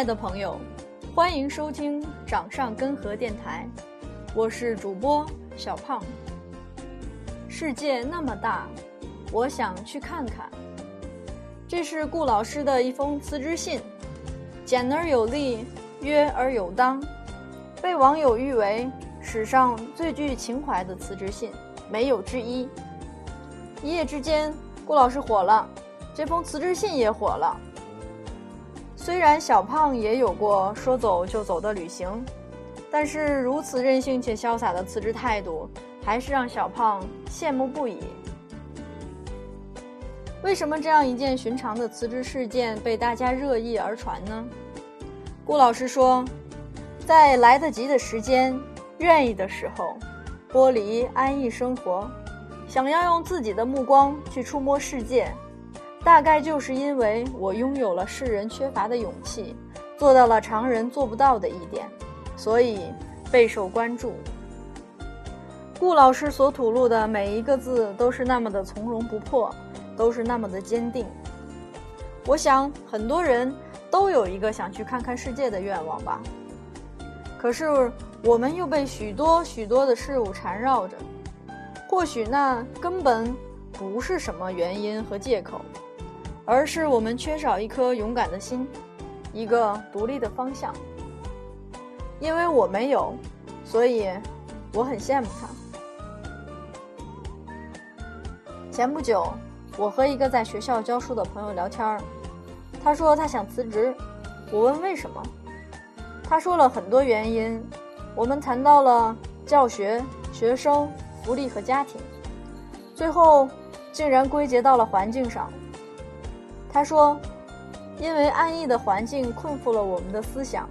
爱的朋友，欢迎收听掌上根河电台，我是主播小胖。世界那么大，我想去看看。这是顾老师的一封辞职信，简而有力，约而有当，被网友誉为史上最具情怀的辞职信，没有之一。一夜之间，顾老师火了，这封辞职信也火了。虽然小胖也有过说走就走的旅行，但是如此任性且潇洒的辞职态度，还是让小胖羡慕不已。为什么这样一件寻常的辞职事件被大家热议而传呢？顾老师说，在来得及的时间、愿意的时候，剥离安逸生活，想要用自己的目光去触摸世界。大概就是因为我拥有了世人缺乏的勇气，做到了常人做不到的一点，所以备受关注。顾老师所吐露的每一个字都是那么的从容不迫，都是那么的坚定。我想很多人都有一个想去看看世界的愿望吧。可是我们又被许多许多的事物缠绕着，或许那根本不是什么原因和借口。而是我们缺少一颗勇敢的心，一个独立的方向。因为我没有，所以我很羡慕他。前不久，我和一个在学校教书的朋友聊天他说他想辞职，我问为什么，他说了很多原因。我们谈到了教学、学生、福利和家庭，最后竟然归结到了环境上。他说：“因为安逸的环境困缚了我们的思想，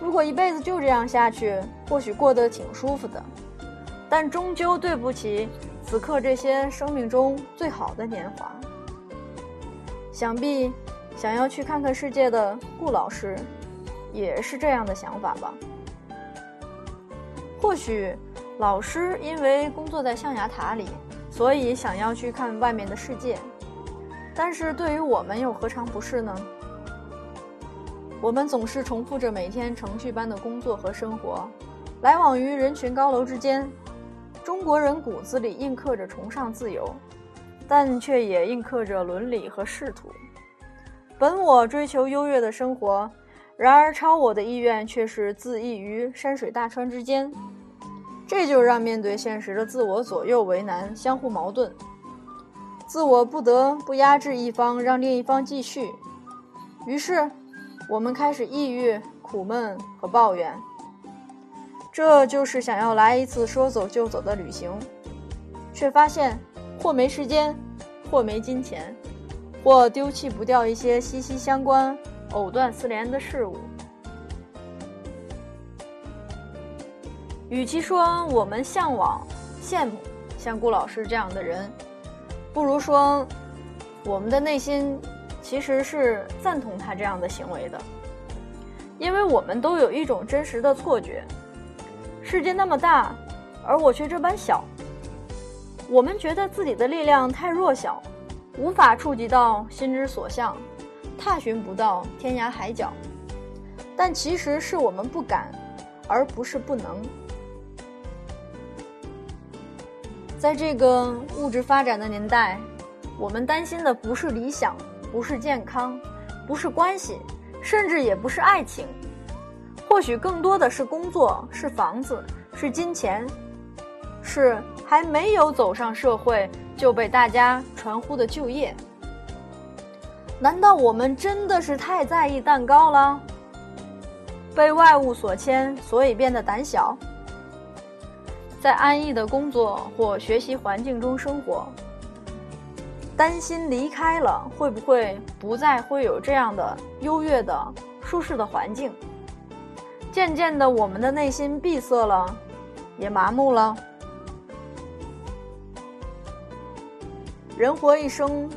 如果一辈子就这样下去，或许过得挺舒服的，但终究对不起此刻这些生命中最好的年华。想必想要去看看世界的顾老师，也是这样的想法吧？或许老师因为工作在象牙塔里，所以想要去看外面的世界。”但是对于我们又何尝不是呢？我们总是重复着每天程序般的工作和生活，来往于人群高楼之间。中国人骨子里印刻着崇尚自由，但却也印刻着伦理和仕途。本我追求优越的生活，然而超我的意愿却是自缢于山水大川之间，这就让面对现实的自我左右为难，相互矛盾。自我不得不压制一方，让另一方继续。于是，我们开始抑郁、苦闷和抱怨。这就是想要来一次说走就走的旅行，却发现或没时间，或没金钱，或丢弃不掉一些息息相关、藕断丝连的事物。与其说我们向往、羡慕像顾老师这样的人。不如说，我们的内心其实是赞同他这样的行为的，因为我们都有一种真实的错觉：世界那么大，而我却这般小。我们觉得自己的力量太弱小，无法触及到心之所向，踏寻不到天涯海角。但其实是我们不敢，而不是不能。在这个物质发展的年代，我们担心的不是理想，不是健康，不是关系，甚至也不是爱情，或许更多的是工作，是房子，是金钱，是还没有走上社会就被大家传呼的就业。难道我们真的是太在意蛋糕了？被外物所牵，所以变得胆小？在安逸的工作或学习环境中生活，担心离开了会不会不再会有这样的优越的舒适的环境？渐渐的，我们的内心闭塞了，也麻木了。人活一生，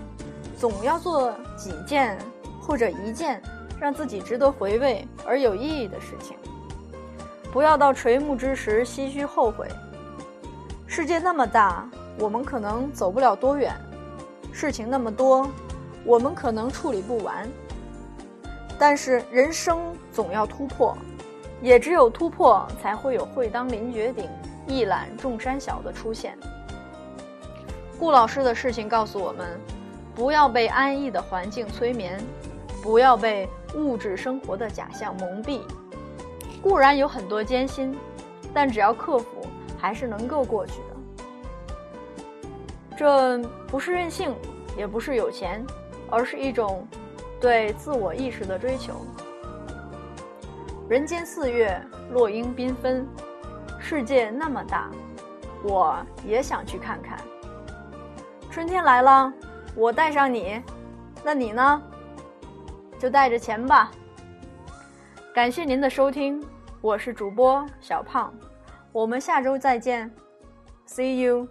总要做几件或者一件让自己值得回味而有意义的事情，不要到垂暮之时唏嘘后悔。世界那么大，我们可能走不了多远；事情那么多，我们可能处理不完。但是人生总要突破，也只有突破，才会有“会当凌绝顶，一览众山小”的出现。顾老师的事情告诉我们：不要被安逸的环境催眠，不要被物质生活的假象蒙蔽。固然有很多艰辛，但只要克服，还是能够过去。这不是任性，也不是有钱，而是一种对自我意识的追求。人间四月，落英缤纷，世界那么大，我也想去看看。春天来了，我带上你，那你呢？就带着钱吧。感谢您的收听，我是主播小胖，我们下周再见，See you。